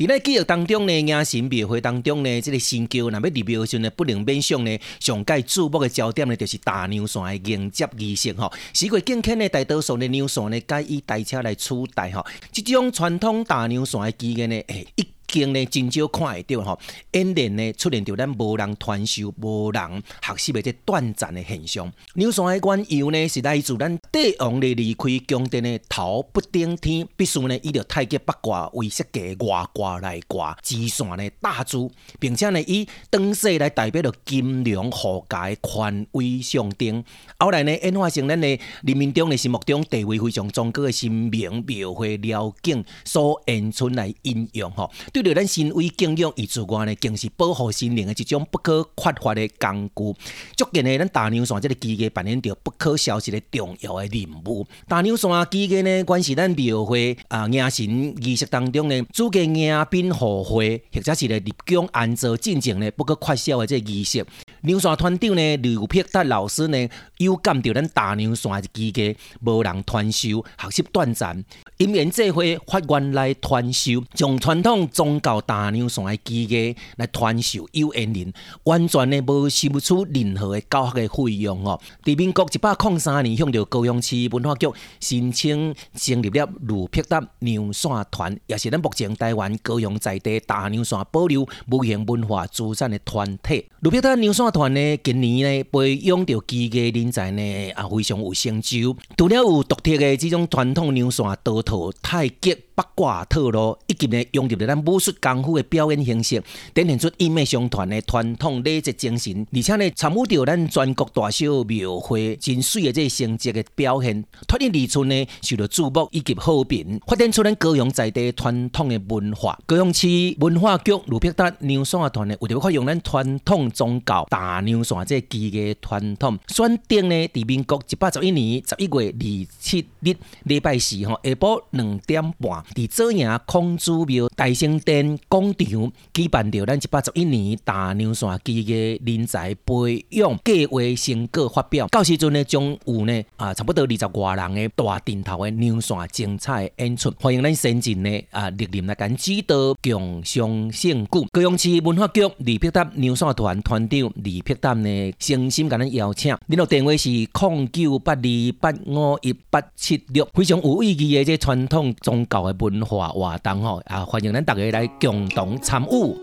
伫咧记忆当中呢，迎神庙会当中呢，这个星球若要入庙时呢，不能免上呢，上界注目的焦点呢，就是大牛山的迎接仪式吼。时过境迁呢，大多数的牛山呢，改以台车来取代吼。即种传统大牛山的纪念呢，诶一。经呢真少看会到吼，演练呢出现着咱无人传授、无人学习的这短暂的现象。娘线的缘由呢是来自咱帝王的离开宫殿的头不顶天，必须呢以着太极八卦为设计外挂来挂，支线呢大珠，并且呢以灯饰来代表着金龙护驾的权威象征。后来呢演化成咱的人民中的心目中地位非常崇高的神明庙会庙景所演出来应用吼。对咱身为敬仰伊自我呢，更是保护心灵的一种不可缺乏的工具。足见呢，咱大牛山这个机个扮演着不可消失的重要的任务。大娘山机个呢，关系咱庙会啊，迎神仪式当中呢，主给迎宾贺会，或者是咧立功安坐进前呢，不可缺少的这个仪式。牛山团长呢，刘碧达老师呢，有感到咱大娘线机个无人传授，学习短暂。因缘际会发愿来传授，从传统宗教大娘山的机个来传授有缘人，完全呢无收不出任何的教学的费用哦。伫民国一百零三年，向着高雄市文化局申请成立了卢碧达娘线团，也是咱目前台湾高雄在地大娘山保留无形文化资产的团体。卢碧达娘呢，今年呢培养着机个人才呢，也非常有成就，除了有独特的这种传统牛线道。太极八卦套路，以及呢融入了咱武术功夫的表演形式，展现出一脉相传的传统礼节精神，而且呢参与到咱全国大小庙会真水的这个成绩的表现，脱颖而出呢受到注目以及好评，发展出咱高雄在地传统的文化。高雄市文化局卢碧达娘线团呢，为着发扬咱传统宗教大牛山这机个传统，选定呢伫民国一百十一年十一月二七日礼拜四吼下晡。两点半，伫左营孔子庙大圣殿广场举办着咱一百十一年大娘线机个人才培养计划成果发表。到时阵呢，将有呢啊差不多二十外人的大阵头的娘线精彩演出，欢迎咱先进呢啊莅临来跟指导共襄盛举。高雄市文化局李碧达娘线团团长李碧达呢，诚心甲咱邀请。联络电话是零九八二八五一八七六，非常有意义的这传统宗教文化活动吼，啊，欢迎咱大家来共同参与。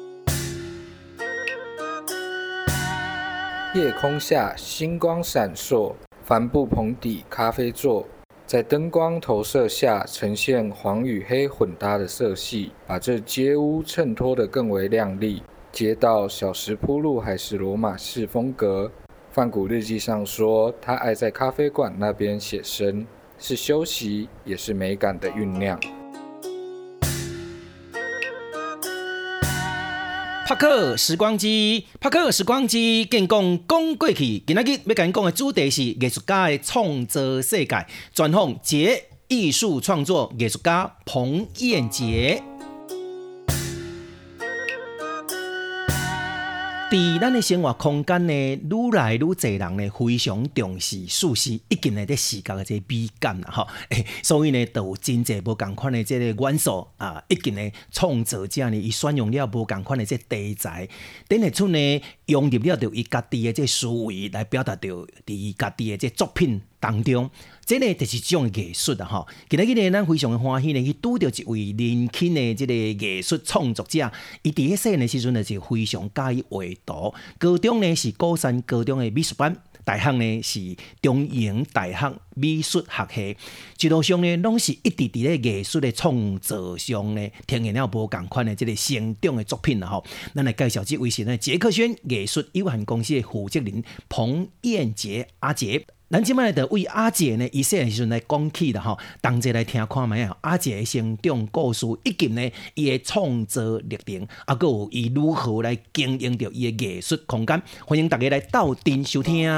夜空下，星光闪烁，帆布棚底咖啡座，在灯光投射下，呈现黄与黑混搭的色系，把这街屋衬托得更为亮丽。街道小石铺路还是罗马式风格。范谷日记上说，他爱在咖啡馆那边写生。是休息，也是美感的酝酿。拍克时光机，拍克时光机，跟讲讲过去。今仔日要跟你讲的主题是艺术家的创作世界，专访杰艺术创作艺术家彭燕杰。伫咱的生活空间呢，愈来愈侪人呢非常重视舒适，以及呢在视觉的这美感啦，吼，所以呢都有真侪无共款的这个元素啊，以及呢创作者呢伊选用了无共款的这题材，展现出呢融入了着伊家己的这思维来表达着伫家己的这作品当中。这呢就是一种艺术啊！吼，今日呢，咱非常欢喜呢，去拄到一位年轻的这个艺术创作者。伊伫个细的时阵呢，是非常喜欢画图。高中呢是高山高中的美术班，大学呢是中营大学美术学系。一路上呢，拢是一直伫咧艺术的创作上呢，呈现了无共款的这个成长的作品啦！吼，咱来介绍这位是呢杰克逊艺术有限公司的负责人彭燕杰阿杰。咱即摆的为阿姐呢，伊细汉时阵来讲起的吼，同齐来听看下啊。阿姐的成长故事，以及呢伊的创作历程，啊，佮有伊如何来经营着伊的艺术空间，欢迎大家来斗阵收听。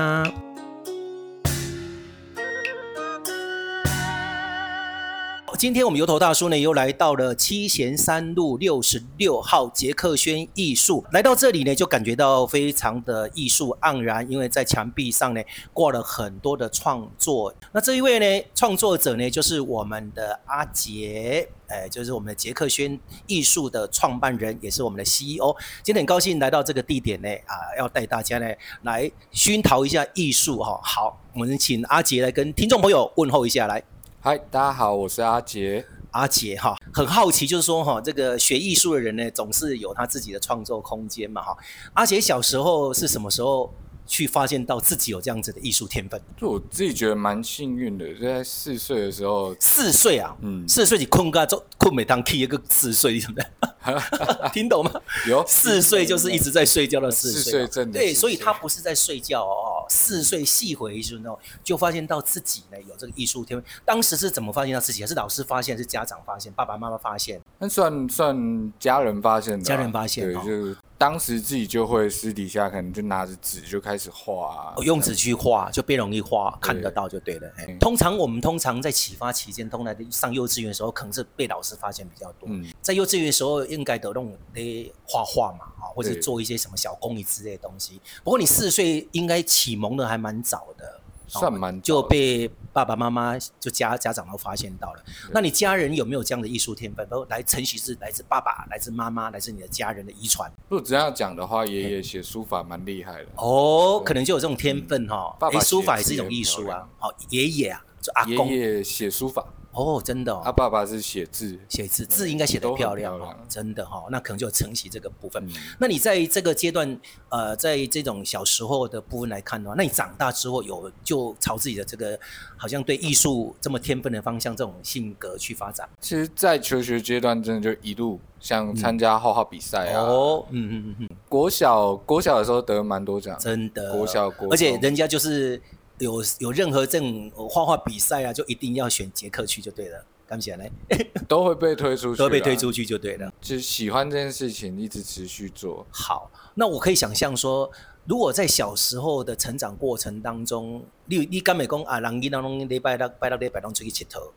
今天我们油头大叔呢，又来到了七贤三路六十六号杰克轩艺术。来到这里呢，就感觉到非常的艺术盎然，因为在墙壁上呢挂了很多的创作。那这一位呢，创作者呢，就是我们的阿杰，哎，就是我们的杰克轩艺术的创办人，也是我们的 CEO。今天很高兴来到这个地点呢，啊，要带大家呢来熏陶一下艺术哈。好，我们请阿杰来跟听众朋友问候一下来。嗨，大家好，我是阿杰。阿杰哈，很好奇，就是说哈，这个学艺术的人呢，总是有他自己的创作空间嘛哈。阿杰小时候是什么时候去发现到自己有这样子的艺术天分？就我自己觉得蛮幸运的，就在四岁的时候。四岁啊，嗯，四岁你困个就困每当 key 一个四岁怎么样，听懂吗？有四岁就是一直在睡觉的四岁，四岁对，所以他不是在睡觉哦。四岁细回忆时候，就发现到自己呢有这个艺术天分。当时是怎么发现到自己？还是老师发现？是家长发现？爸爸妈妈发现？那算算家人发现的。家人发现，对，就当时自己就会私底下可能就拿着纸就开始画，啊，用纸去画就变容易画，看得到就对了。对，通常我们通常在启发期间，通常上幼稚园的时候，可能是被老师发现比较多。嗯，在幼稚园的时候，应该都弄诶画画嘛，啊，或者做一些什么小工艺之类的东西。不过你四岁应该启。蒙的还蛮早的，算蛮，就被爸爸妈妈就家家长都发现到了。那你家人有没有这样的艺术天分？都来承袭是来自爸爸、来自妈妈、来自你的家人的遗传。如果这样讲的话，爷爷写书法蛮厉害的哦，可能就有这种天分哈。爸爸书法也是一种艺术啊。好，爷爷啊，就阿公爷爷写书法。哦，真的，他爸爸是写字，写字字应该写得漂亮哦，真的哈，那可能就承袭这个部分。那你在这个阶段，呃，在这种小时候的部分来看的话，那你长大之后有就朝自己的这个好像对艺术这么天分的方向这种性格去发展？其实，在求学阶段，真的就一路像参加画画比赛啊，哦，嗯嗯嗯嗯，国小国小的时候得蛮多奖，真的，国小国，而且人家就是。有有任何这种画画比赛啊，就一定要选杰克去就对了。刚起来 都会被推出去，都被推出去就对了。就喜欢这件事情，一直持续做。好，那我可以想象说，如果在小时候的成长过程当中，你你敢会讲啊，人囡仔拢礼拜六拜六礼拜拢出去佚佗，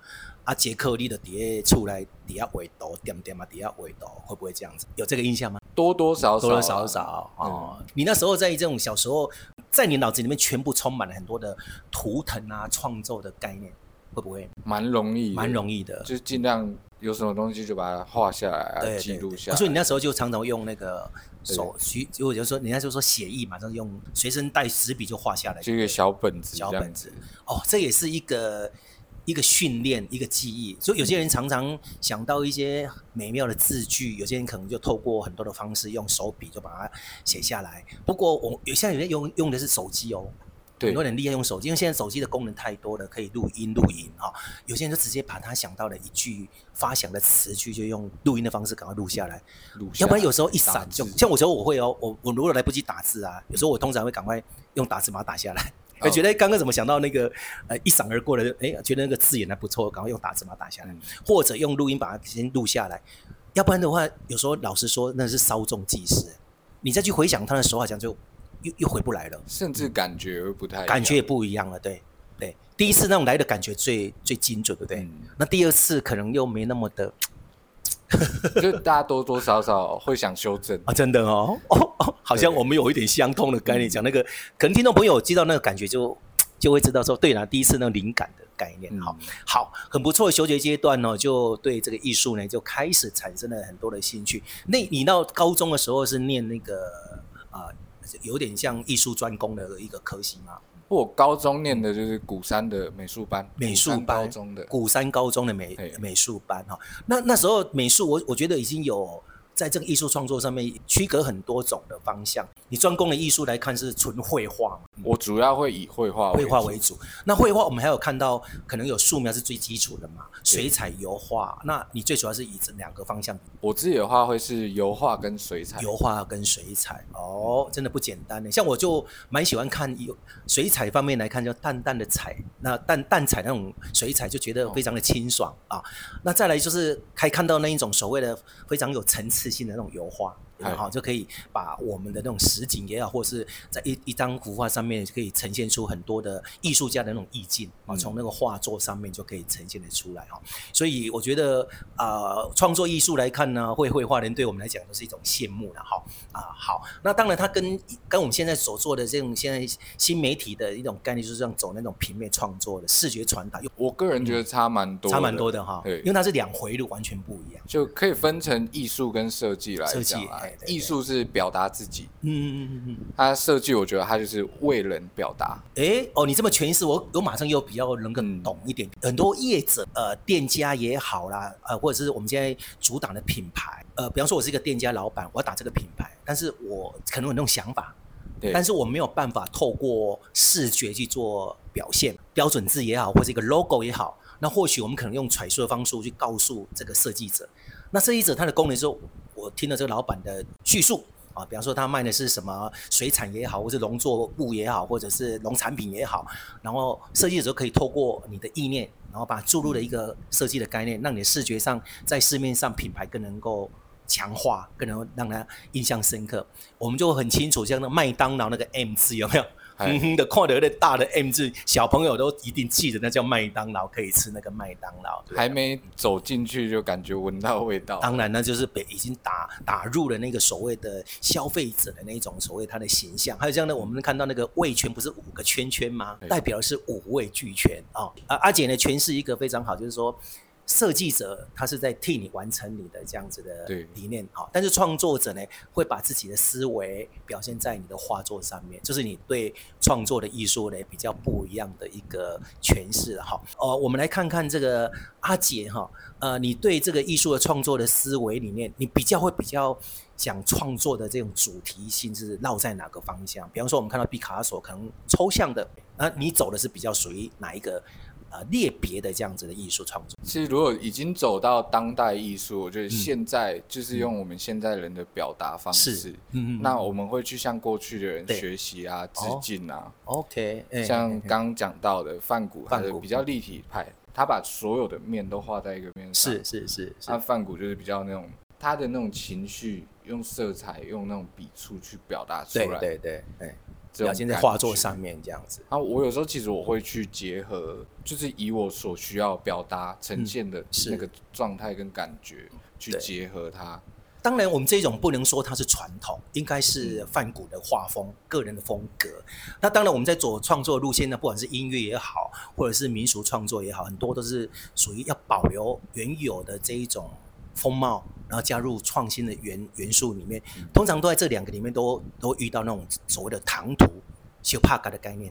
啊，杰克你的底下出来底下画图，点点嘛底下画图，会不会这样子？有这个印象吗？多多少少，多多少少哦。你那时候在这种小时候。在你脑子里面全部充满了很多的图腾啊，创作的概念，会不会？蛮容易，蛮容易的，就尽量有什么东西就把它画下来啊，记录下来。所以你那时候就常常用那个手，如果就说，人家就说写意嘛，就用随身带纸笔就画下来，就一个小本子，小本子。哦，这也是一个。一个训练，一个记忆，所以有些人常常想到一些美妙的字句，有些人可能就透过很多的方式，用手笔就把它写下来。不过我有现在有人用用的是手机哦，对很多人厉害用手机，因为现在手机的功能太多了，可以录音录影哈。有些人就直接把他想到的一句发想的词句，就用录音的方式赶快录下来，录下来，要不然有时候一闪就像我时候我会哦，我我如果来不及打字啊，有时候我通常会赶快用打字把它打下来。哎，觉得刚刚怎么想到那个呃一闪而过的？哎，觉得那个字眼还不错，赶快用打字把它打下来，或者用录音把它先录下来。要不然的话，有时候老实说那是稍纵即逝，你再去回想他的时候，好像就又又回不来了，甚至感觉不太感觉也不一样了。对对，第一次那种来的感觉最最精准，对不对？嗯、那第二次可能又没那么的。就大家多多少少会想修正。啊，真的哦，哦，好像我们有一点相通的概念，讲那个可能听众朋友知道那个感觉就，就就会知道说，对了，第一次那个灵感的概念，好、嗯，好，很不错的求学阶段呢，就对这个艺术呢就开始产生了很多的兴趣。那你到高中的时候是念那个啊、呃，有点像艺术专攻的一个科系吗？我高中念的就是鼓山的美术班，美术班高中的鼓山高中的美美术班哈。那那时候美术，我我觉得已经有在这个艺术创作上面区隔很多种的方向。你专攻的艺术来看是纯绘画嘛？我主要会以绘画绘画为主。那绘画我们还有看到，可能有素描是最基础的嘛，水彩、油画。那你最主要是以这两个方向？我自己的话会是油画跟水彩。油画跟水彩哦，真的不简单呢。像我就蛮喜欢看有水彩方面来看，叫淡淡的彩，那淡淡彩那种水彩就觉得非常的清爽、哦、啊。那再来就是可以看到那一种所谓的非常有层次性的那种油画。好，就可以把我们的那种实景也好，或者是在一一张幅画上面，可以呈现出很多的艺术家的那种意境啊。从那个画作上面就可以呈现得出来哈。所以我觉得啊，创作艺术来看呢，会绘画人对我们来讲都是一种羡慕了哈。啊，好，那当然它跟跟我们现在所做的这种现在新媒体的一种概念，就是这样走那种平面创作的视觉传达。我个人觉得差蛮多，差蛮多的哈。对，因为它是两回路，完全不一样。就可以分成艺术跟设计来讲啊。艺术是表达自己，嗯嗯嗯嗯，他设计我觉得他就是为人表达。哎、欸、哦，你这么诠释，我我马上又比较能够懂一点。嗯、很多业者呃，店家也好啦，呃，或者是我们现在主打的品牌，呃，比方说我是一个店家老板，我要打这个品牌，但是我可能有那种想法，对，但是我没有办法透过视觉去做表现，标准字也好，或者一个 logo 也好，那或许我们可能用揣测的方式去告诉这个设计者。那设计者他的功能是。我听了这个老板的叙述啊，比方说他卖的是什么水产也好，或是农作物也好，或者是农产品也好，然后设计者可以透过你的意念，然后把注入了一个设计的概念，让你的视觉上在市面上品牌更能够强化，更能让他印象深刻。我们就很清楚，像那麦当劳那个 M 字有没有？哼哼的，看到那大的 M 字，小朋友都一定记得，那叫麦当劳，可以吃那个麦当劳。还没走进去就感觉闻到味道。当然，那就是被已经打打入了那个所谓的消费者的那种所谓他的形象。还有这样的，我们看到那个味圈不是五个圈圈吗？代表的是五味俱全啊。啊，阿姐呢诠释一个非常好，就是说。设计者他是在替你完成你的这样子的理念，好，但是创作者呢会把自己的思维表现在你的画作上面，就是你对创作的艺术呢比较不一样的一个诠释，哈，哦，我们来看看这个阿杰哈，呃，你对这个艺术的创作的思维里面，你比较会比较想创作的这种主题性是绕在哪个方向？比方说，我们看到毕卡索可能抽象的，那你走的是比较属于哪一个？呃，列别的这样子的艺术创作，其实如果已经走到当代艺术，我觉得现在就是用我们现在人的表达方式，嗯嗯，那我们会去向过去的人学习啊，致敬啊。OK，像刚讲到的范古，他的比较立体派，他把所有的面都画在一个面上，是是是。那范古就是比较那种他的那种情绪，用色彩，用那种笔触去表达出来，对对对。表现在画作上面这样子啊，我有时候其实我会去结合，就是以我所需要表达呈现的那个状态跟感觉去结合它。当然，我们这种不能说它是传统，应该是梵谷的画风、个人的风格。那当然，我们在走创作路线呢，不管是音乐也好，或者是民俗创作也好，很多都是属于要保留原有的这一种风貌。然后加入创新的元元素里面，通常都在这两个里面都都遇到那种所谓的唐突、修帕嘎的概念，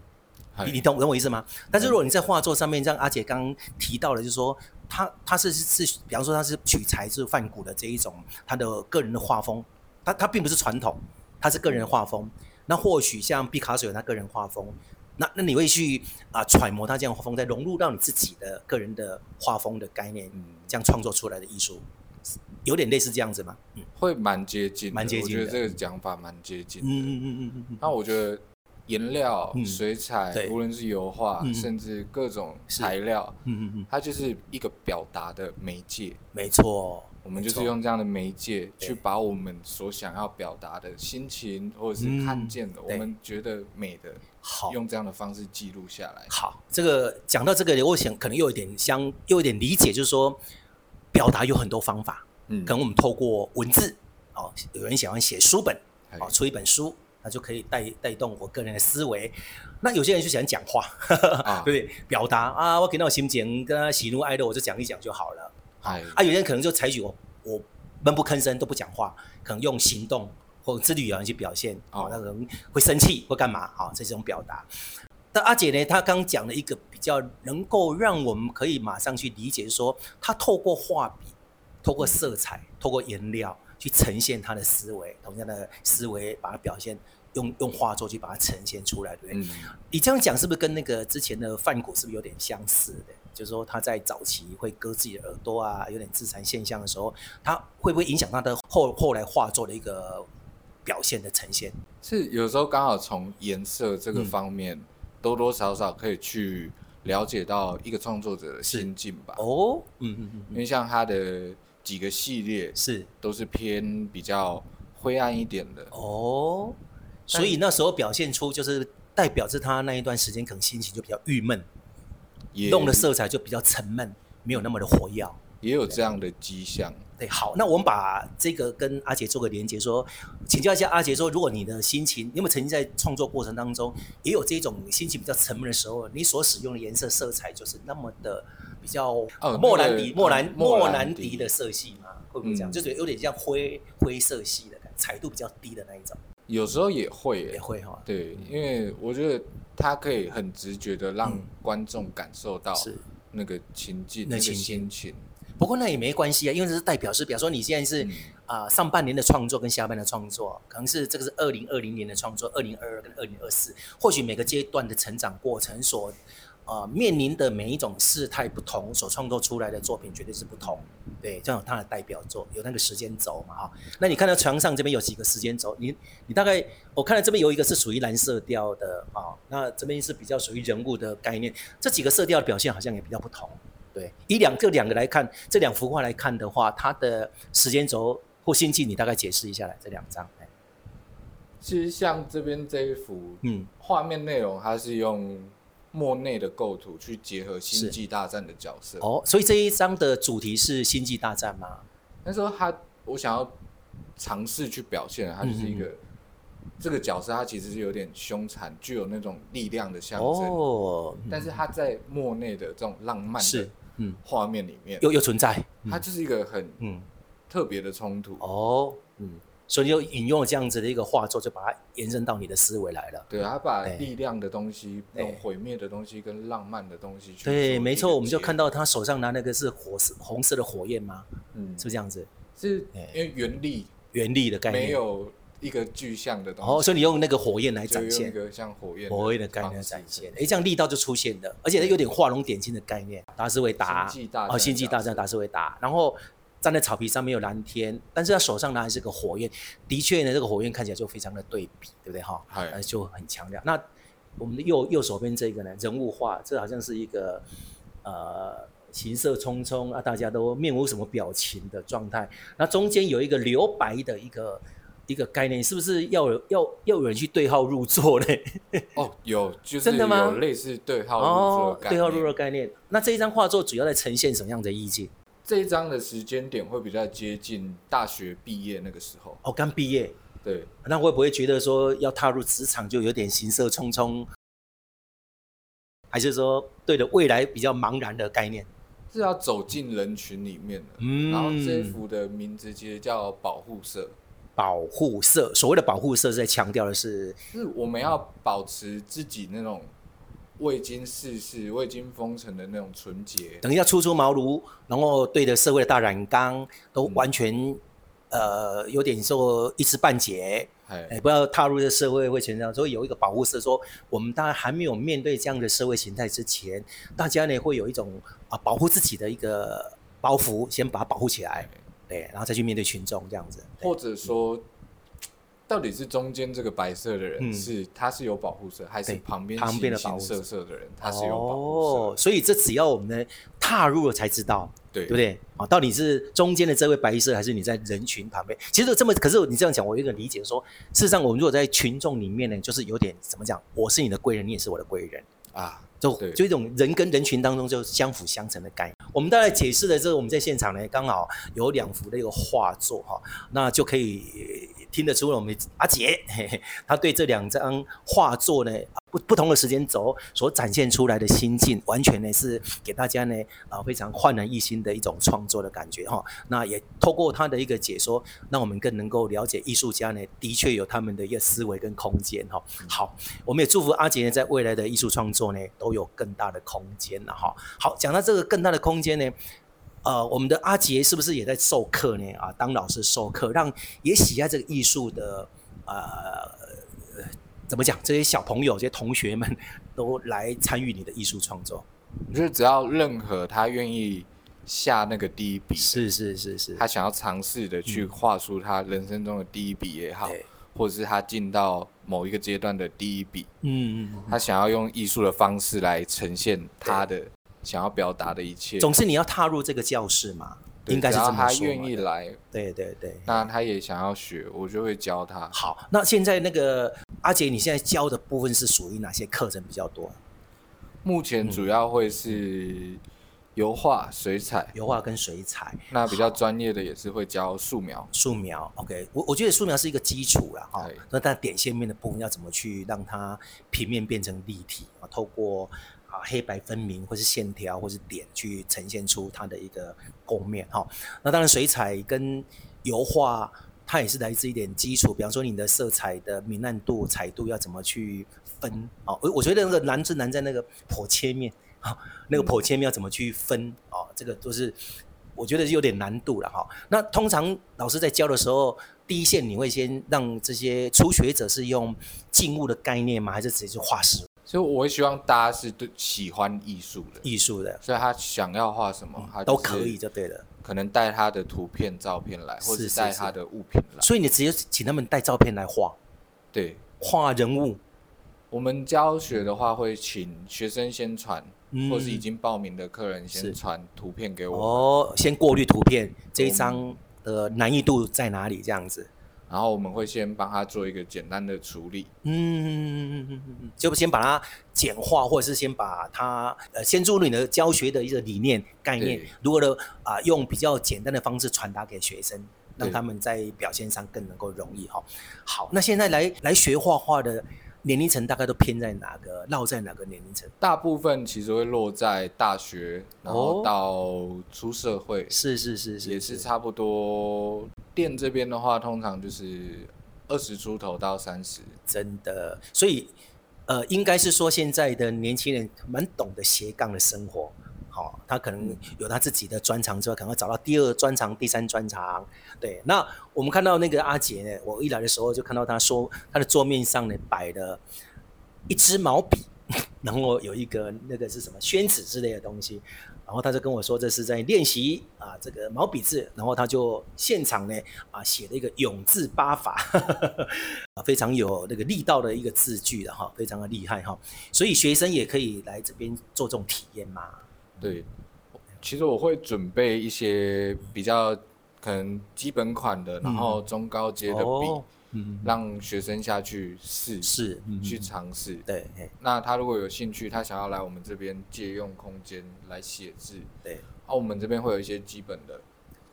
你你懂懂我意思吗？但是如果你在画作上面，像阿姐刚刚提到的，就是说他他是是，比方说他是取材自梵谷的这一种他的个人的画风，他他并不是传统，他是个人的画风。那或许像毕卡索有他个人画风，那那你会去啊揣摩他这样画风，再融入到你自己的个人的画风的概念，这样创作出来的艺术。有点类似这样子吗？嗯，会蛮接近，蛮接近。我觉得这个讲法蛮接近。嗯嗯嗯嗯嗯嗯。那我觉得颜料、水彩，无论是油画，甚至各种材料，嗯嗯嗯，它就是一个表达的媒介。没错，我们就是用这样的媒介去把我们所想要表达的心情，或者是看见的，我们觉得美的，好，用这样的方式记录下来。好，这个讲到这个，我想可能又有点相，又有点理解，就是说表达有很多方法。嗯，可能我们透过文字，哦，有人喜欢写书本，哦，出一本书，那就可以带带动我个人的思维。那有些人就喜欢讲话，对不对？表达啊，我给到心情，跟他喜怒哀乐，我就讲一讲就好了。哎，啊，有些人可能就采取我我闷不吭声都不讲话，可能用行动或者肢体语言去表现，哦，那可能会生气或干嘛，啊、哦，这种表达。但阿姐呢，她刚讲了一个比较能够让我们可以马上去理解说，说她透过画笔。透过色彩，透过颜料去呈现她的思维，同样的思维把它表现用用画作去把它呈现出来，对不对？嗯，你这样讲是不是跟那个之前的范谷是不是有点相似的？就是说他在早期会割自己的耳朵啊，有点自残现象的时候，他会不会影响他的后后来画作的一个表现的呈现？是有时候刚好从颜色这个方面，嗯、多多少少可以去了解到一个创作者的心境吧。哦，嗯嗯嗯，因为像他的几个系列是。都是偏比较灰暗一点的。哦，所以那时候表现出就是代表着他那一段时间可能心情就比较郁闷。弄的色彩就比较沉闷，没有那么的活跃，也有这样的迹象。对，好，那我们把这个跟阿杰做个连接，说，请教一下阿杰，说，如果你的心情，你有没有曾经在创作过程当中也有这种心情比较沉闷的时候，你所使用的颜色色彩就是那么的比较莫兰迪、莫兰莫兰迪的色系吗？会不会这样？嗯、就是有点像灰灰色系的彩度比较低的那一种。有时候也会，也会哈。对，因为我觉得它可以很直觉的让观众感受到那个情境、那个心情。不过那也没关系啊，因为这是代表是，比方说你现在是啊上半年的创作跟下半年的创作，可能是这个是二零二零年的创作，二零二二跟二零二四，或许每个阶段的成长过程所。啊、呃，面临的每一种事态不同，所创作出来的作品绝对是不同。对，这样有它的代表作，有那个时间轴嘛，哈。那你看到墙上这边有几个时间轴？你你大概我看到这边有一个是属于蓝色调的啊，那这边是比较属于人物的概念。这几个色调的表现好像也比较不同。对，以两这两个来看，这两幅画来看的话，它的时间轴或心境，你大概解释一下来。这两张，其实像这边这一幅，嗯，画面内容它是用。莫内的构图去结合星际大战的角色哦，所以这一张的主题是星际大战吗？那时候他，我想要尝试去表现，他就是一个、嗯、这个角色，他其实是有点凶残，具有那种力量的象征。哦，但是他在莫内的这种浪漫的嗯。画面里面，又又存在，它就是一个很嗯。特别的冲突。哦，嗯。所以就引用了这样子的一个画作，就把它延伸到你的思维来了。对，他把力量的东西、那种毁灭的东西跟浪漫的东西去。对，没错，我们就看到他手上拿那个是火色红色的火焰吗？嗯，是不是这样子？是因为原力，原力的概念，没有一个具象的东西。哦，所以你用那个火焰来展现，一个像火焰火焰的概念来展现。哎，这样力道就出现了，而且它有点画龙点睛的概念。达斯维达，哦，星际大战，达斯维达，然后。站在草皮上面有蓝天，但是他手上拿的是个火焰，的确呢，这个火焰看起来就非常的对比，对不对哈？哎，就很强调。那我们的右右手边这个呢，人物画，这好像是一个呃行色匆匆啊，大家都面无什么表情的状态。那中间有一个留白的一个一个概念，是不是要有要要有人去对号入座呢？哦，有，就是真的吗？有类似对号入座的概念。哦，对号入座概念。那这一张画作主要在呈现什么样的意境？这一张的时间点会比较接近大学毕业那个时候哦，刚毕业，对，那会不会觉得说要踏入职场就有点行色匆匆，还是说对的未来比较茫然的概念？是要走进人群里面的，嗯，然后这一幅的名字其实叫保护色，保护色，所谓的保护色是在强调的是，是我们要保持自己那种。未经世事、未经风尘的那种纯洁，等一下初出茅庐，然后对着社会的大染缸都完全、嗯、呃有点说一知半解，哎、欸，不要踏入这社会会成长，所以有一个保护色，说我们当然还没有面对这样的社会形态之前，大家呢会有一种啊保护自己的一个包袱，先把它保护起来，对，然后再去面对群众这样子，或者说。嗯到底是中间这个白色的人是他是有保护色，还是旁边旁边的保护色色的人他是有保护色？所以这只要我们呢踏入了才知道，对不对？啊，到底是中间的这位白色，还是你在人群旁边？其实这么，可是你这样讲，我有点理解说，事实上我们如果在群众里面呢，就是有点怎么讲？我是你的贵人，你也是我的贵人啊。就就一种人跟人群当中就相辅相成的概念。我们大概解释的这个，我们在现场呢，刚好有两幅的一个画作哈，那就可以听得出了我们阿杰嘿嘿，他对这两张画作呢。不不同的时间轴所展现出来的心境，完全呢是给大家呢啊非常焕然一新的一种创作的感觉哈。那也透过他的一个解说，让我们更能够了解艺术家呢的确有他们的一个思维跟空间哈。好，我们也祝福阿杰呢在未来的艺术创作呢都有更大的空间了哈。好，讲到这个更大的空间呢，呃，我们的阿杰是不是也在授课呢？啊，当老师授课，让也喜爱这个艺术的呃。怎么讲？这些小朋友、这些同学们都来参与你的艺术创作。我觉得只要任何他愿意下那个第一笔，是是是是，他想要尝试的去画出他人生中的第一笔也好，嗯、或者是他进到某一个阶段的第一笔，嗯嗯，他想要用艺术的方式来呈现他的想要表达的一切。总是，你要踏入这个教室嘛。应该是这么说，他愿意来，对对对，那他也想要学，我就会教他。好，那现在那个阿杰，你现在教的部分是属于哪些课程比较多？目前主要会是油画、水彩，油画跟水彩。那比较专业的也是会教素描。素描，OK，我我觉得素描是一个基础了哈。那但点线面的部分要怎么去让它平面变成立体啊？透过啊，黑白分明，或是线条，或是点，去呈现出它的一个构面哈。那当然，水彩跟油画，它也是来自一点基础。比方说，你的色彩的明暗度、彩度要怎么去分啊？我我觉得那个难是难在那个剖切面啊，那个剖切面要怎么去分啊？这个都是我觉得是有点难度了哈。那通常老师在教的时候，第一线你会先让这些初学者是用静物的概念吗？还是直接就画实？所以我会希望大家是对喜欢艺术的，艺术的，所以他想要画什么，嗯、他都可以就对了。可能带他的图片、照片来，或者带他的物品来。所以你直接请他们带照片来画，对，画人物。我们教学的话，会请学生先传，嗯、或是已经报名的客人先传图片给我。哦，先过滤图片，这一张的难易度在哪里？这样子。然后我们会先帮他做一个简单的处理，嗯，就先把它简化，或者是先把它呃，先注入你的教学的一个理念概念，如何的啊，用比较简单的方式传达给学生，让他们在表现上更能够容易哈。好，那现在来来学画画的。年龄层大概都偏在哪个？落在哪个年龄层？大部分其实会落在大学，然后到出社会。是是是是，也是差不多。店这边的话，通常就是二十出头到三十。真的，所以呃，应该是说现在的年轻人蛮懂得斜杠的生活。好、哦，他可能有他自己的专长之后，可能会找到第二专长、第三专长。对，那我们看到那个阿杰呢，我一来的时候就看到他说，他的桌面上呢摆了一支毛笔，然后有一个那个是什么宣纸之类的东西，然后他就跟我说这是在练习啊这个毛笔字，然后他就现场呢啊写了一个永字八法，啊非常有那个力道的一个字句的哈，非常的厉害哈，所以学生也可以来这边做这种体验嘛。对，其实我会准备一些比较可能基本款的，嗯、然后中高阶的笔，哦嗯、让学生下去试试，嗯、去尝试。对，那他如果有兴趣，他想要来我们这边借用空间来写字，对，啊，我们这边会有一些基本的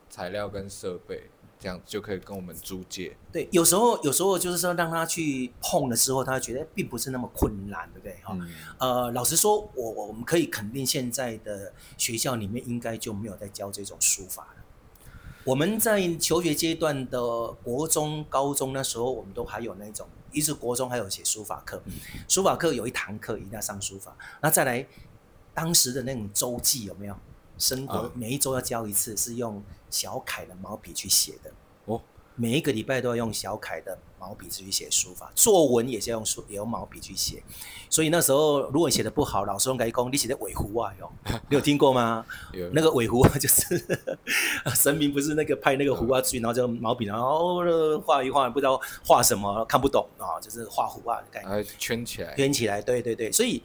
材料跟设备。这样就可以跟我们租借。对，有时候有时候就是说让他去碰的时候，他觉得并不是那么困难，对不对？哈、嗯，呃，老实说，我我们可以肯定，现在的学校里面应该就没有在教这种书法了。我们在求学阶段的国中、高中那时候，我们都还有那种，一是国中还有写书法课，嗯、书法课有一堂课一定要上书法。那再来，当时的那种周记有没有？生活每一周要教一次，是用小楷的毛笔去写的哦。每一个礼拜都要用小楷的毛笔去写书法，作文也是要用书，也用毛笔去写。所以那时候如果你写的不好，老师用改工，你写的尾胡啊哟，你有听过吗？有 那个尾胡就是 神明不是那个派那个胡啊去，然后就毛笔，然后画一画，不知道画什么，看不懂啊，就是画胡啊的概念，圈起来，圈起来，对对对，所以。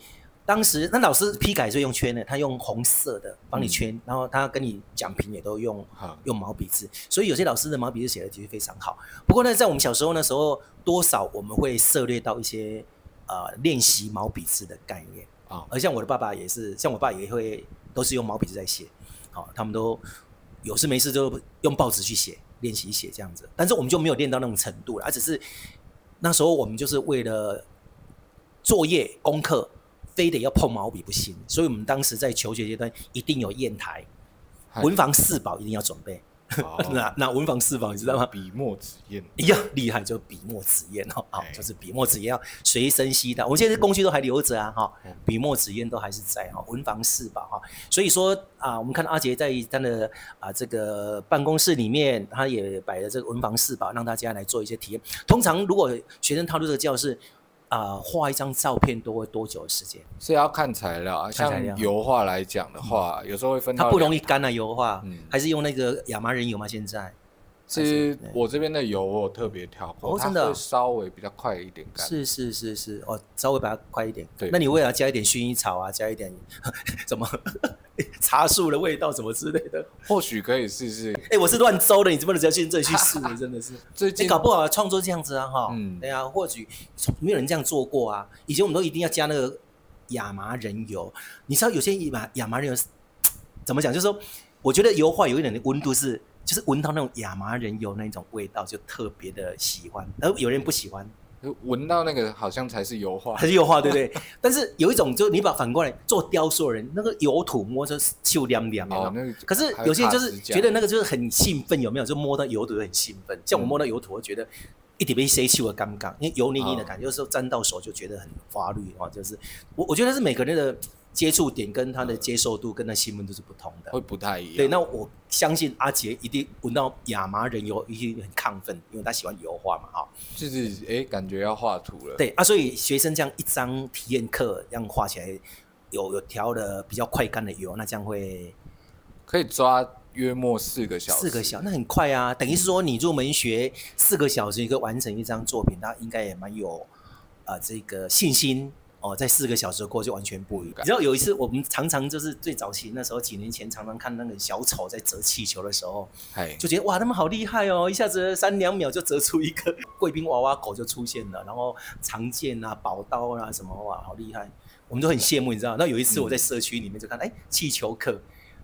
当时那老师批改是用圈的，他用红色的帮你圈，嗯、然后他跟你讲评也都用好用毛笔字，所以有些老师的毛笔字写的其实非常好。不过呢，在我们小时候那时候，多少我们会涉猎到一些呃练习毛笔字的概念啊。哦、而像我的爸爸也是，像我爸也会都是用毛笔字在写，好、哦，他们都有事没事就用报纸去写练习写这样子。但是我们就没有练到那种程度了，而只是那时候我们就是为了作业功课。非得要碰毛笔不行，所以我们当时在求学阶段一定有砚台，文房四宝一定要准备。那那文房四宝你知道吗？笔墨纸砚。一样，厉害，就笔墨纸砚哦，好，就是笔墨纸砚要随身携带。我们现在工具都还留着啊，哈，笔墨纸砚都还是在哈，文房四宝哈。所以说啊，我们看到阿杰在他的啊这个办公室里面，他也摆了这个文房四宝，让大家来做一些体验。通常如果学生踏入这个教室。啊画一张照片都会多久的时间？是要看材料啊，像油画来讲的话，嗯、有时候会分。它不容易干啊，油画，嗯、还是用那个亚麻仁油吗？现在？是我这边的油，我特别调过，真的稍微比较快一点干。是是是是，哦，稍微把它快一点。对，那你为了加一点薰衣草啊，加一点怎么茶树的味道，什么之类的，或许可以试试。哎，我是乱诌的，你怎么能直接去这里去试？真的是，最近搞不好创作这样子啊，哈，嗯，对啊，或许没有人这样做过啊。以前我们都一定要加那个亚麻仁油，你知道有些亚麻亚麻仁油怎么讲？就是说，我觉得油画有一点的温度是。就是闻到那种亚麻仁油那种味道，就特别的喜欢。而有人不喜欢，闻到那个好像才是油画，还是油画，对不对？但是有一种，就你把反过来做雕塑的人，那个油土摸着臭凉凉的。哦，那个。可是有些人就是觉得那个就是很兴奋，有没有？就摸到油土很兴奋。像我摸到油土，我觉得一点被塞气的尴尬，因为油腻腻的感觉，有时候沾到手就觉得很花绿啊。就是我我觉得是每个人的。接触点跟他的接受度跟那新闻都是不同的，会不太一样。对，那我相信阿杰一定闻到亚麻仁油一定很亢奋，因为他喜欢油画嘛，哈。就是哎、欸，感觉要画图了。对啊，所以学生这样一张体验课这样画起来，有有调的比较快干的油，那这样会可以抓约莫四个小时。四个小时，那很快啊，等于是说你入门学四个小时，一个完成一张作品，他应该也蛮有啊、呃、这个信心。哦，在四个小时过就完全不一样。你知道有一次，我们常常就是最早期那时候，几年前常常看那个小丑在折气球的时候，就觉得哇，他们好厉害哦，一下子三两秒就折出一个 贵宾娃娃狗就出现了，然后长剑啊、宝刀啊什么哇，好厉害，我们都很羡慕，你知道？那有一次我在社区里面就看，哎、嗯，气球课。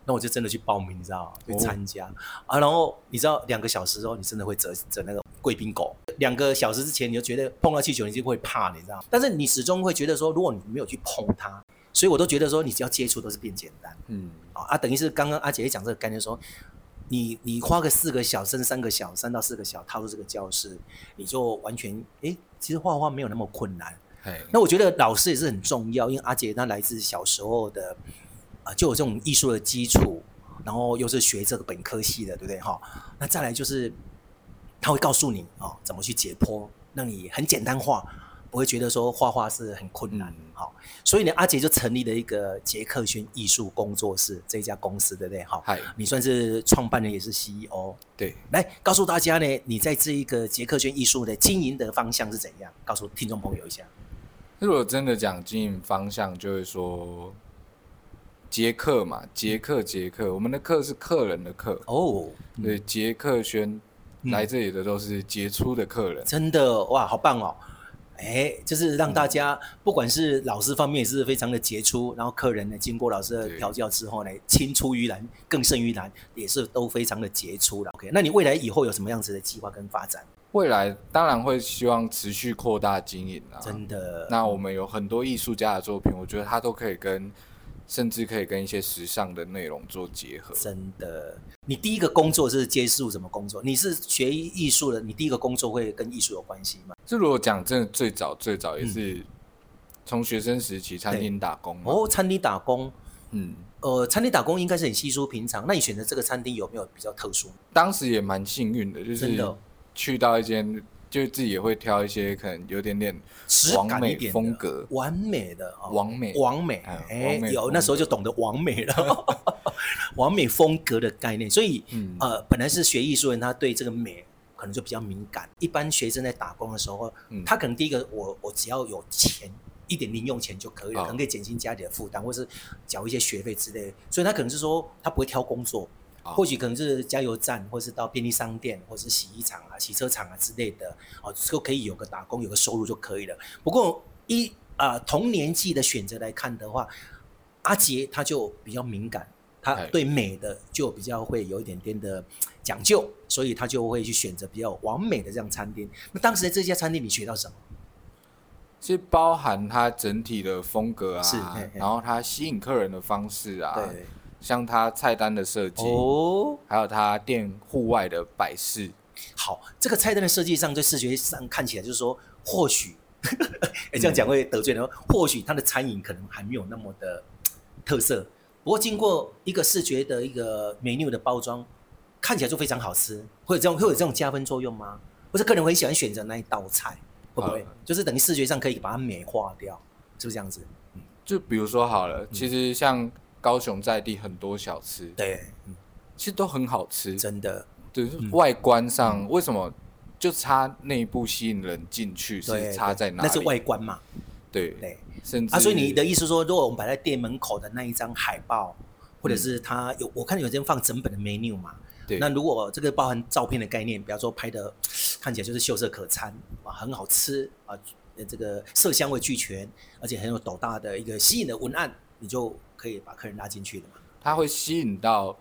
那我就真的去报名，你知道吗？去参加、哦、啊，然后你知道两个小时之后，你真的会折折那个贵宾狗。两个小时之前，你就觉得碰到气球，你就会怕，你知道？但是你始终会觉得说，如果你没有去碰它，所以我都觉得说，你只要接触都是变简单。嗯，啊，等于是刚刚阿姐也讲这个概念，说你你花个四个小时，甚至三个小时，三到四个小时踏入这个教室，你就完全哎，其实画画没有那么困难。嘿那我觉得老师也是很重要，因为阿杰他来自小时候的。就有这种艺术的基础，然后又是学这个本科系的，对不对？哈，那再来就是他会告诉你啊，怎么去解剖，让你很简单化，不会觉得说画画是很困难。好、嗯，所以呢，阿杰就成立了一个杰克轩艺术工作室这一家公司，对不对？哈，嗨，你算是创办人也是 CEO，对，来告诉大家呢，你在这一个杰克轩艺术的经营的方向是怎样？告诉听众朋友一下。如果真的讲经营方向，就是说。杰克嘛，杰克杰克，我们的客是客人的客哦。对，杰克轩来这里的都是杰出的客人，真的哇，好棒哦！哎，就是让大家不管是老师方面也是非常的杰出，然后客人呢经过老师的调教之后呢，青出于蓝更胜于蓝，也是都非常的杰出了。OK，那你未来以后有什么样子的计划跟发展？未来当然会希望持续扩大经营啊，真的。那我们有很多艺术家的作品，我觉得他都可以跟。甚至可以跟一些时尚的内容做结合。真的，你第一个工作是接触什么工作？你是学艺术的，你第一个工作会跟艺术有关系吗？这如果讲真的，最早最早也是从学生时期餐厅打工。哦，餐厅打工，嗯，呃，餐厅打工应该是很稀疏平常。那你选择这个餐厅有没有比较特殊？当时也蛮幸运的，就是去到一间。就自己也会挑一些可能有点点完美风格，完美的，完美，完美，哎，有那时候就懂得完美了，完美风格的概念。所以，嗯、呃，本来是学艺术人，他对这个美可能就比较敏感。一般学生在打工的时候，嗯、他可能第一个，我我只要有钱，一点零用钱就可以了，哦、可能可以减轻家里的负担，或是缴一些学费之类的。所以他可能是说，他不会挑工作。或许可能是加油站，或是到便利商店，或是洗衣厂啊、洗车厂啊之类的，哦，就可以有个打工，有个收入就可以了。不过一啊、呃，同年纪的选择来看的话，阿杰他就比较敏感，他对美的就比较会有一点点的讲究，所以他就会去选择比较完美的这样餐厅。那当时在这家餐厅你学到什么？是包含它整体的风格啊，是然后它吸引客人的方式啊。对像它菜单的设计哦，还有它店户外的摆饰。好，这个菜单的设计上，在视觉上看起来就是说，或许，哎，这样讲会得罪人。嗯、或许它的餐饮可能还没有那么的特色，不过经过一个视觉的一个 menu 的包装，看起来就非常好吃。会有这种会有这种加分作用吗？或者客人会喜欢选择那一道菜？会不会？就是等于视觉上可以把它美化掉，是不是这样子？就比如说好了，其实像高雄在地很多小吃，对，其实都很好吃，真的。对，外观上为什么就差内部吸引人进去是差在哪里？那是外观嘛。对对，甚至啊，所以你的意思说，如果我们摆在店门口的那一张海报，或者是它有，我看有人放整本的 menu 嘛。对。那如果这个包含照片的概念，比方说拍的看起来就是秀色可餐啊，很好吃啊，这个色香味俱全，而且很有斗大的一个吸引的文案，你就可以把客人拉进去的嘛。它会吸引到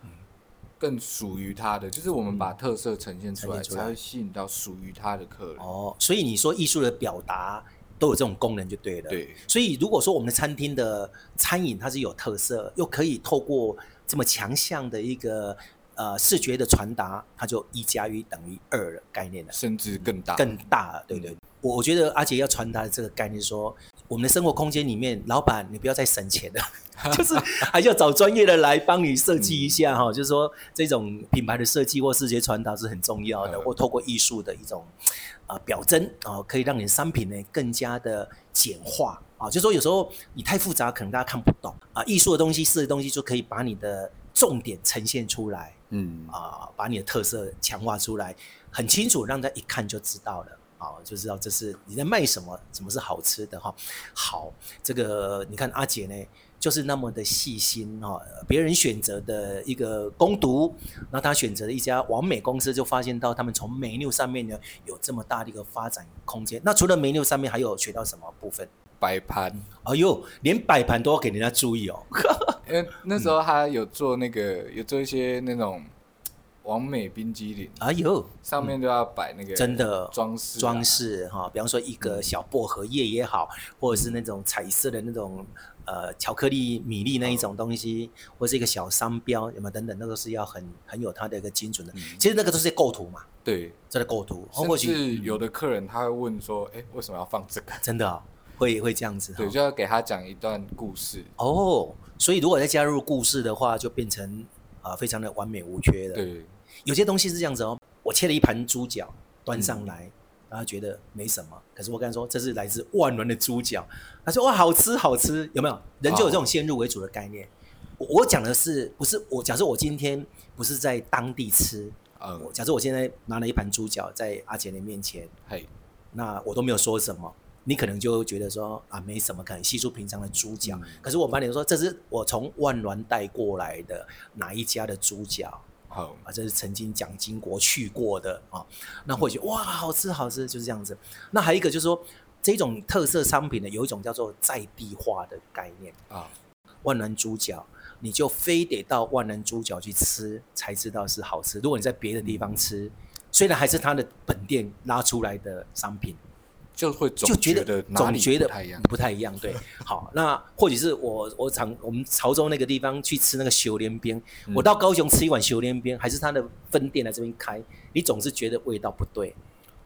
更属于他的，就是我们把特色呈现出来，才会吸引到属于他的客人。哦，所以你说艺术的表达。都有这种功能就对了。对，所以如果说我们的餐厅的餐饮它是有特色，又可以透过这么强项的一个呃视觉的传达，它就一加一等于二的概念了，甚至更大，更大了。对不对，我我觉得阿杰要传达的这个概念是说，我们的生活空间里面，老板你不要再省钱了，就是还是要找专业的来帮你设计一下哈、嗯。就是说这种品牌的设计或视觉传达是很重要的，嗯、或透过艺术的一种。啊，表征啊，可以让你的商品呢更加的简化啊。就是说有时候你太复杂，可能大家看不懂啊。艺术的东西、视觉的东西，就可以把你的重点呈现出来，嗯啊，把你的特色强化出来，很清楚，让大家一看就知道了啊，就知道这是你在卖什么，什么是好吃的哈。好，这个你看阿姐呢。就是那么的细心哈，别人选择的一个攻读，那他选择了一家完美公司，就发现到他们从 menu 上面呢有这么大的一个发展空间。那除了 menu 上面，还有学到什么部分？摆盘。哎呦，连摆盘都要给人家注意哦。因为那时候他有做那个，有做一些那种网美冰激凌。哎呦，上面都要摆那个真的装饰装饰哈，比方说一个小薄荷叶也好，或者是那种彩色的那种。呃，巧克力米粒那一种东西，哦、或者是一个小商标，有没有等等，那个是要很很有它的一个精准的。嗯、其实那个都是构图嘛，对，这个构图。甚至有的客人他会问说，哎、嗯，为什么要放这个？真的、哦、会会这样子？对，就要给他讲一段故事。哦，所以如果再加入故事的话，就变成啊、呃，非常的完美无缺的。对，有些东西是这样子哦，我切了一盘猪脚端上来。嗯然后觉得没什么，可是我跟他说这是来自万峦的猪脚，他说哇好吃好吃，有没有？人就有这种先入为主的概念。哦、我讲的是不是我？假设我今天不是在当地吃，嗯，假设我现在拿了一盘猪脚在阿杰的面前，嘿，那我都没有说什么，你可能就觉得说啊没什么，可能稀疏平常的猪脚。嗯、可是我帮你说这是我从万峦带过来的哪一家的猪脚。好啊，这是曾经蒋经国去过的啊，那或许哇，好吃好吃，就是这样子。那还有一个就是说，这种特色商品呢，有一种叫做在地化的概念啊。万能猪脚，你就非得到万能猪脚去吃，才知道是好吃。如果你在别的地方吃，虽然还是它的本店拉出来的商品。就会总觉得总觉得不太一样，不太一样。对，好，那或许是我我常我们潮州那个地方去吃那个烧连边，嗯、我到高雄吃一碗烧连边，还是他的分店来这边开，你总是觉得味道不对。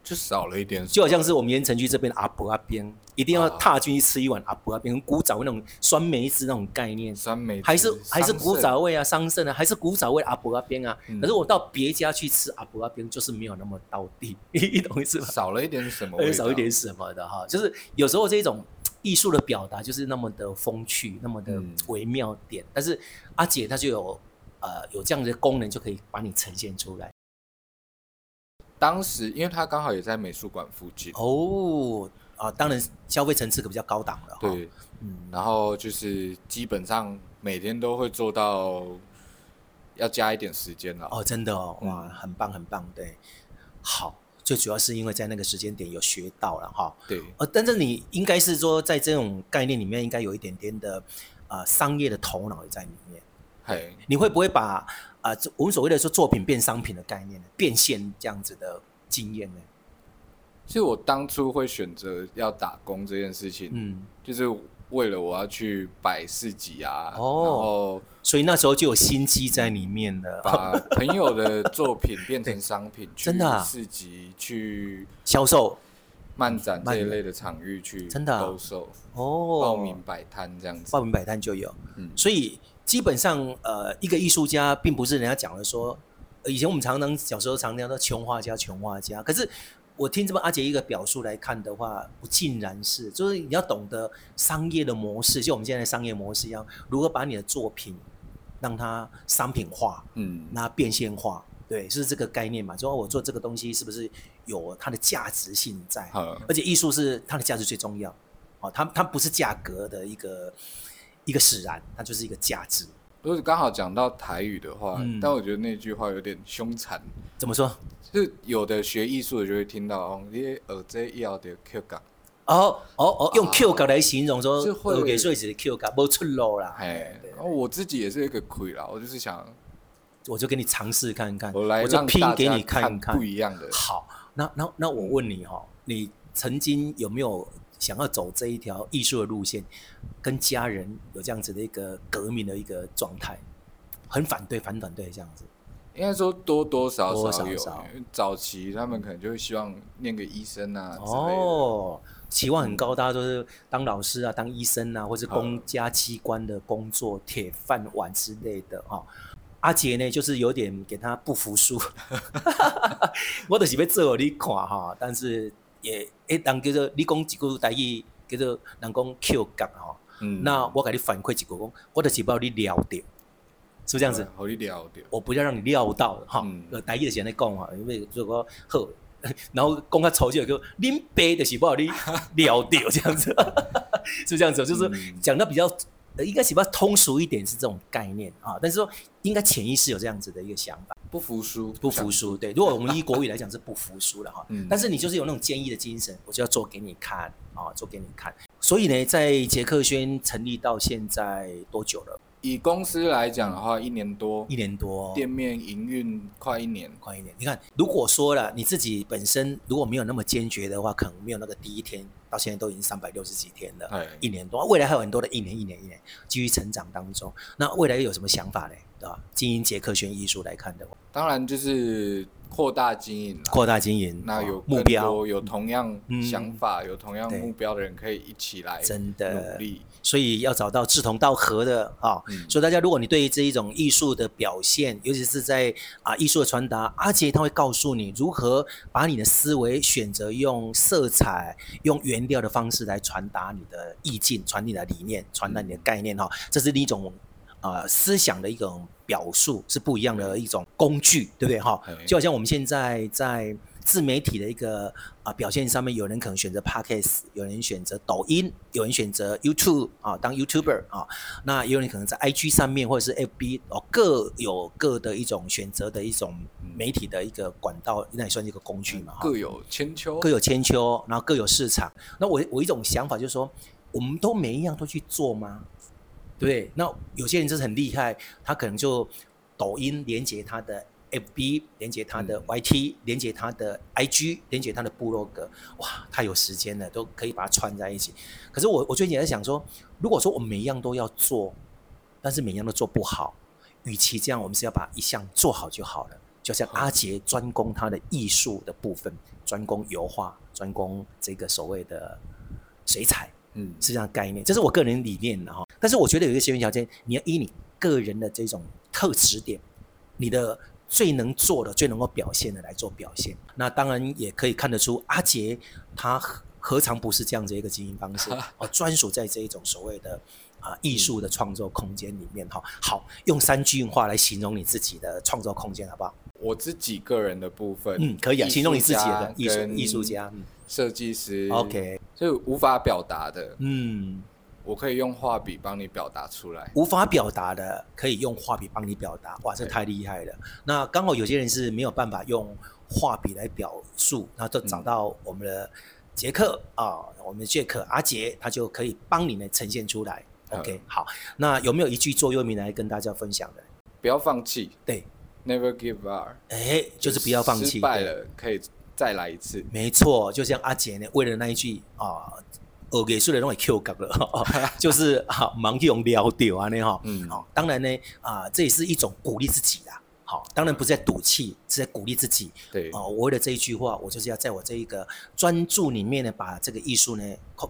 就少了一点，就好像是我们盐城区这边的阿婆阿边，一定要踏进去吃一碗阿婆阿边，古早味那种酸梅汁那种概念，酸梅还是还是古早味啊，桑葚啊，还是古早味阿婆阿边啊。可是我到别家去吃阿婆阿边，就是没有那么到地，你懂意思吗？少了一点什么？少一点什么的哈，就是有时候这种艺术的表达就是那么的风趣，那么的微妙点。但是阿姐她就有呃有这样的功能，就可以把你呈现出来。当时，因为他刚好也在美术馆附近哦，啊，当然消费层次可比较高档了。对，嗯，然后就是基本上每天都会做到，要加一点时间了。哦，真的哦，哇，很棒很棒，对，好，最主要是因为在那个时间点有学到了哈。对，呃，但是你应该是说在这种概念里面，应该有一点点的啊、呃、商业的头脑也在里面。嘿，你会不会把？啊，我们所谓的说作品变商品的概念，变现这样子的经验呢？其实我当初会选择要打工这件事情，嗯，就是为了我要去摆市集啊，哦，然后所以那时候就有心机在里面了，把 朋友的作品变成商品，真的市集去销售、漫展这一类的场域去真的兜售哦，报名摆摊这样子，报名摆摊就有，嗯，所以。基本上，呃，一个艺术家并不是人家讲的说，以前我们常常小时候常常说穷画家，穷画家。可是我听这么阿杰一个表述来看的话，不尽然是，就是你要懂得商业的模式，就我们现在的商业模式一样，如何把你的作品让它商品化，嗯，那变现化，对，是这个概念嘛？就说我做这个东西是不是有它的价值性在？嗯、而且艺术是它的价值最重要，哦，它它不是价格的一个一个使然，它就是一个价值。如果刚好讲到台语的话，嗯、但我觉得那句话有点凶残。怎么说？就是有的学艺术的就会听到哦，你耳这要的 Q 感。哦哦哦，用 Q 感来形容说，耳给所以是 Q 感，没出路啦。哎，然后我自己也是一个亏啦，我就是想，我就给你尝试看看，我来我就拼给你看看不一样的。好，那那那我问你哈，你曾经有没有？想要走这一条艺术的路线，跟家人有这样子的一个革命的一个状态，很反对，反反对这样子。应该说多多少少有。少少早期他们可能就会希望念个医生啊。哦，期望很高，大家都是当老师啊，当医生啊，或是公家机关的工作铁饭碗之类的啊。阿杰呢，就是有点给他不服输。我就是要做你看哈，但是。也，诶，人叫做你讲一句台语，叫做人讲口角吼。嗯。那我给你反馈一句讲，我就是要你料到，是不是这样子？好，你料到。我不要让你料到哈。嗯。台语是安尼讲哈，因为如果好，然后讲较粗就叫恁爸就是要你料到这样子，是不是这样子？就是讲的比较。呃，应该是不要通俗一点是这种概念啊，但是说应该潜意识有这样子的一个想法，不服输，不服输。对，如果我们以国语来讲是不服输了哈，嗯，但是你就是有那种坚毅的精神，我就要做给你看啊，做给你看。所以呢，在杰克轩成立到现在多久了？以公司来讲的话，一年多，一年多，店面营运快一年，快一年。你看，如果说了你自己本身如果没有那么坚决的话，可能没有那个第一天到现在都已经三百六十几天了，哎，一年多，未来还有很多的一年一年一年继续成长当中。那未来又有什么想法呢？对吧？经营杰克轩艺术来看的话，当然就是。扩大经营，扩大经营，那有目标，有同样想法、有同样目标的人可以一起来真的努力，所以要找到志同道合的啊。所以大家，如果你对于这一种艺术的表现，尤其是在啊艺术的传达，阿杰他会告诉你如何把你的思维选择用色彩、用原调的方式来传达你的意境、传递你的理念、传达你的概念哈。这是一种。啊、呃，思想的一种表述是不一样的一种工具，对不对哈？就好像我们现在在自媒体的一个啊、呃、表现上面，有人可能选择 Podcast，有人选择抖音，有人选择 YouTube 啊，当 YouTuber 啊，那也有人可能在 IG 上面或者是 FB 哦，各有各的一种选择的一种媒体的一个管道，那也算是一个工具嘛。各有千秋，各有千秋，然后各有市场。那我我一种想法就是说，我们都每一样都去做吗？对，那有些人就是很厉害，他可能就抖音连接他的 FB，连接他的 YT，连接他的 IG，连接他的部落格，哇，他有时间了，都可以把它串在一起。可是我我最近也在想说，如果说我每一样都要做，但是每一样都做不好，与其这样，我们是要把一项做好就好了。就像阿杰专攻他的艺术的部分，专攻油画，专攻这个所谓的水彩。嗯，是这样概念，这是我个人理念的哈。但是我觉得有一个先决条件，你要依你个人的这种特质点，你的最能做的、最能够表现的来做表现。那当然也可以看得出，阿杰他何尝不是这样子一个经营方式 哦，专属在这一种所谓的啊艺术的创作空间里面哈。好，用三句话来形容你自己的创作空间，好不好？我自己个人的部分，嗯，可以啊，形容你自己的艺术艺术家。嗯设计师，OK，就无法表达的，嗯，我可以用画笔帮你表达出来。无法表达的，可以用画笔帮你表达，哇，这太厉害了。那刚好有些人是没有办法用画笔来表述，然后就找到我们的杰克啊、我们的杰克阿杰，他就可以帮你来呈现出来。OK，、嗯、好，那有没有一句座右铭来跟大家分享的？不要放弃，对，Never give up，哎，就是不要放弃，失败了可以。再来一次，没错，就像阿杰呢，为了那一句啊，呃，给出来都会 Q 感了，就是好，忙用撩掉啊，那哈，嗯，好，当然呢，啊，这也是一种鼓励自己啦，好，当然不是在赌气，是在鼓励自己。对，哦，我为了这一句话，我就是要在我这一个专注里面呢，把这个艺术呢，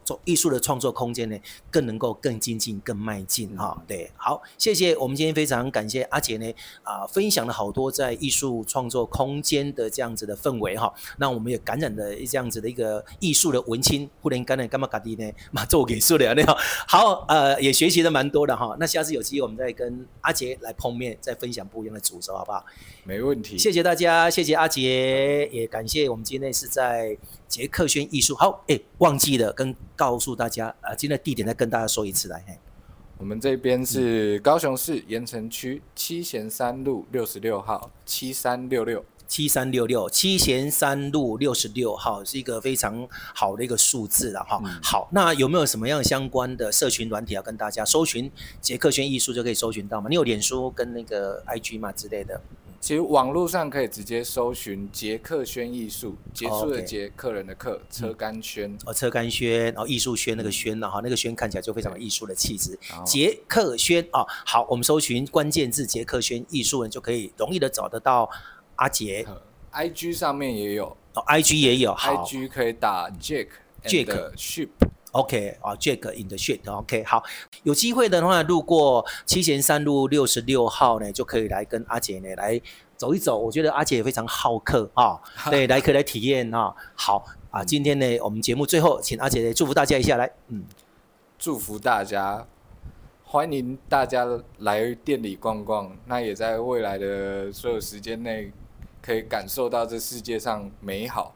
创艺术的创作空间呢，更能够更精进、更迈进哈、嗯。对，好，谢谢我们今天非常感谢阿杰呢啊、呃，分享了好多在艺术创作空间的这样子的氛围哈。那我们也感染了这样子的一个艺术的文青，不然感染干嘛搞的呢？嘛做给说的那样好，呃，也学习的蛮多的哈。那下次有机会我们再跟阿杰来碰面，再分享不一样的主轴，好不好？没问题。谢谢大家，谢谢阿杰，也感谢我们今天是在杰克轩艺术。好，哎，忘记了跟告诉大家，啊，今天的地点再跟大家说一次来。嘿，我们这边是高雄市盐城区七贤三路六十六号七三六六。七三六六七贤三路六十六号是一个非常好的一个数字了哈。嗯、好，那有没有什么样相关的社群软体要跟大家搜寻？杰克轩艺术就可以搜寻到吗？你有脸书跟那个 IG 嘛之类的？其实网络上可以直接搜寻杰克轩艺术，结束的杰，客人的客，车干轩。哦，车干轩，然后艺术轩那个轩呢哈，那个轩看起来就非常有艺术的气质。杰克轩啊，好，我们搜寻关键字杰克轩艺术人，就可以容易的找得到。阿杰，I G 上面也有，哦，I G 也有，I G 可以打 Jack Jack Ship，OK，啊，Jack in the shit。OK，好，有机会的话，路过七贤三路六十六号呢，就可以来跟阿姐呢来走一走。我觉得阿姐也非常好客啊，对，来可以来体验啊。好啊，今天呢，我们节目最后，请阿姐祝福大家一下，来，嗯，祝福大家。欢迎大家来店里逛逛，那也在未来的所有时间内，可以感受到这世界上美好。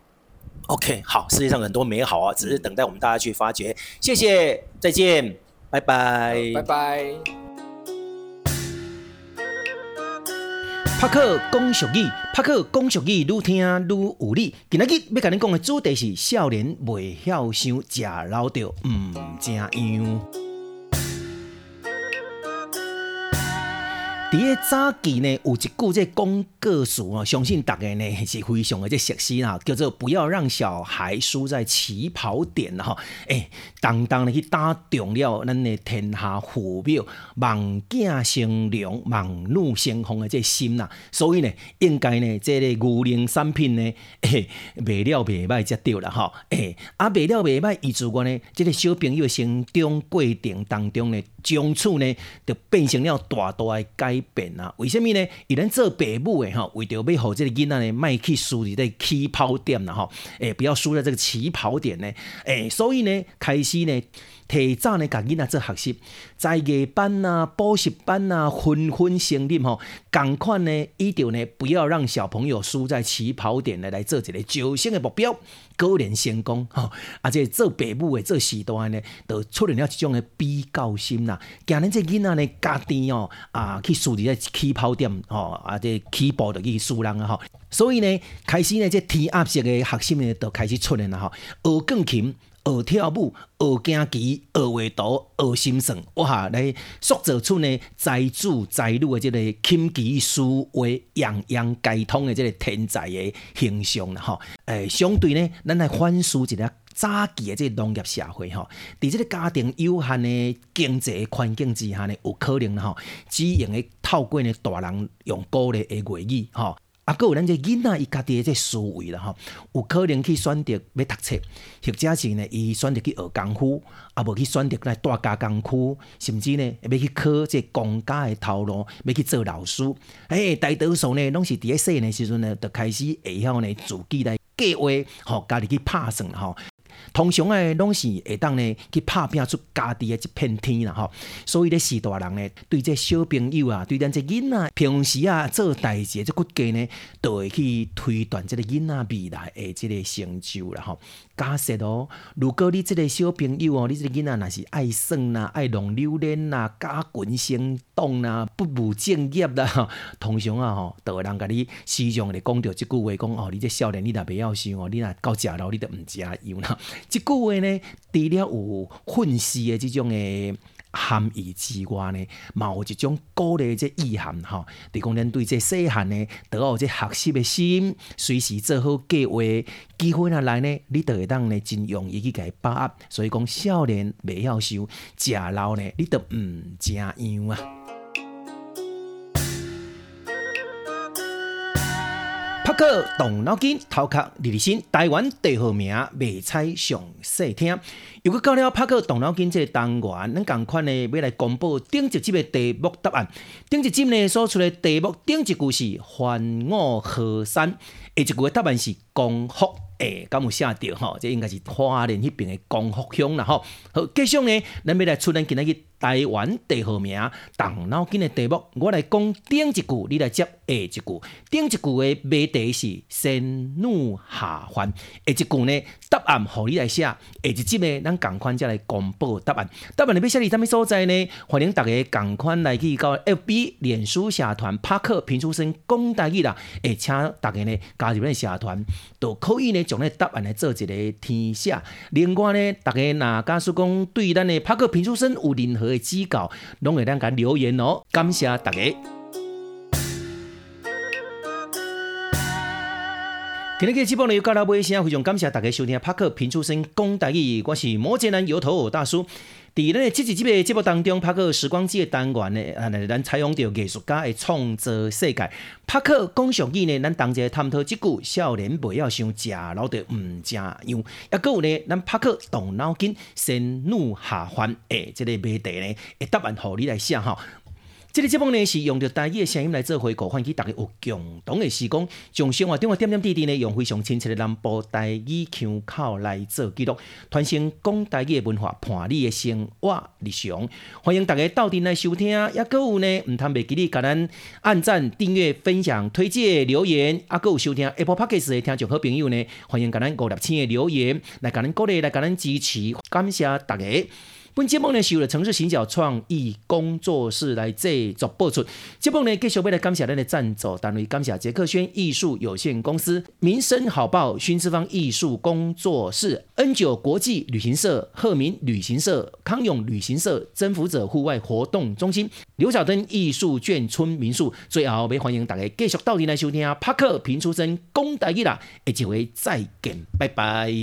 OK，好，世界上很多美好啊，只是等待我们大家去发掘。谢谢，再见，拜拜，拜拜。帕克讲俗语，拍克讲俗语，愈听愈有理。今仔日要跟你讲的主题是：少年未晓想，食老着毋正样。伫个早期呢，有一句这广告词啊，相信大家呢是非常的这熟悉啦，叫做“不要让小孩输在起跑点”啦哈。诶，当当的去打中了咱的天下父母望子成龙、望女成凤的这心啦。所以呢，应该呢，这个牛奶产品呢，诶，卖了袂歹才对啦哈。诶，啊，卖了袂歹，意思讲呢，这个小朋友成长过程当中呢，从此呢，就变成了大大的改变啊！为什么呢？伊咱做爸母的吼，为着要互即个囡仔呢，卖去输在这个起跑点啦吼，诶，不要输在这个起跑点呢，诶，所以呢，开始呢，提早呢，甲囡仔做学习，在艺班啊、补习班啊，纷纷成立吼，共款呢，一定呢，不要让小朋友输在起跑点来来做一个侥幸的目标。个人成功吼，而且做父母的做时代呢，都出现了这种的比较心呐。今日这囡仔呢，家己哦啊去输在起跑点吼，啊这起步就去输人啊吼。所以呢，开始呢，这填鸭式的学习呢，都开始出现了吼。学钢琴、学跳舞、学竞棋、学画图、学心算，哇，来塑造出呢才子才女的这个琴棋书画样样皆通的这个天才的形象了吼。诶，相对呢，咱来反思一下早期的这个农业社会吼，在这个家庭有限的经济环境之下呢，有可能吼，只用的透过呢大人用鼓励的言语吼，啊，阁有咱这囡仔伊家己的这思维啦吼，有可能去选择要读册，或者是呢，伊选择去学功夫，啊，无去选择来大家工区，甚至呢，要去考这公家的头路，要去做老师。诶，大多数呢，拢是伫咧细的时阵呢，就开始会晓呢自己来。计划吼，家己去拍算吼。通常诶，拢是会当呢去拍拼出家己诶一片天啦吼。所以咧，是大人呢，对这小朋友啊，对咱这囡仔平时啊做代志这骨架呢，都会去推断这个囡仔未来诶这个成就啦吼。假设哦，如果你这个小朋友哦，你这个囡仔若是爱耍啦，爱弄榴莲啦，假群行动啦，不务正业啦，通常啊吼，都会人甲你时常咧讲着即句话，讲哦，你这少年你若袂晓想哦，你若到食老，你都毋食油啦。即句话呢，除了有愤世的这种的。含义之外呢，嘛有一种鼓励这意涵吼。你讲咱对这细汉呢，都有这学习的心，随时做好计划。机会若来呢，你都会当呢真容易去甲伊把握。所以讲少年未晓想，食老呢，你都毋正样啊。克动脑筋，头壳立立心，台湾地号名未猜上细听。又过到了拍克动脑筋这个单元，咱共款呢要来公布顶一集的题目答案。顶一集呢所出的题目顶一句是番五河山，下一句的答案是光复。诶，敢有写着吼？这应该是花莲迄边的光复乡啦吼。好，继续呢，咱要来出咱今仔日台湾地号名，动脑筋的题目，我来讲顶一句，你来接下一句。顶一句的谜题是仙女下凡，下一句呢答案互你来写。下一集呢，咱共款再来公布答案。答案你要写伫啥物所在呢？欢迎大家共款来去到 FB 脸书社团拍克评书声讲台语啦。诶，请大家呢加入咱社团，都可以呢将咱答案来做一个填写。另外呢，大家若假使讲对咱的拍克评书声有任何的指教，拢会当甲留言哦。感谢大家。今日嘅节目呢，又到了尾声，非常感谢大家收听拍克评书声讲大义，我是摩羯男油头大叔。伫咱嘅这集集嘅节目。当中，拍克时光机的单元呢，啊，咱采用着艺术家的创造世界。拍克讲俗语呢，咱同齐探讨即句少年不要想食老的唔食样。抑阁有呢，咱拍克动脑筋，先怒下凡诶，即个谜题呢，会答案互你来写吼。这个节目呢是用着台语的声音来做回顾，唤起大家有共同的时光，从生活中的点点滴滴呢，用非常亲切的南部台语腔口来做记录，传承讲台语的文化，伴你的生活日常。欢迎大家到店来收听，也阁有呢，唔通袂记得甲咱按赞、订阅、分享、推荐、留言，啊，阁有收听 Apple Podcast 的听众好朋友呢，欢迎甲咱五六千的留言来甲咱鼓励，来甲咱支持，感谢大家。本节目呢是由城市行脚创意工作室来制作播出。节目呢继续为了感谢咱的赞助单位，感谢杰克轩艺术有限公司、民生好报、熏之方艺术工作室、N 九国际旅行社、鹤鸣旅行社、康永旅行社、征服者户外活动中心、刘小灯艺术眷村民宿。最后，要欢迎大家继续到底来收听拍克评书声讲台语啦，下一回再见，拜拜。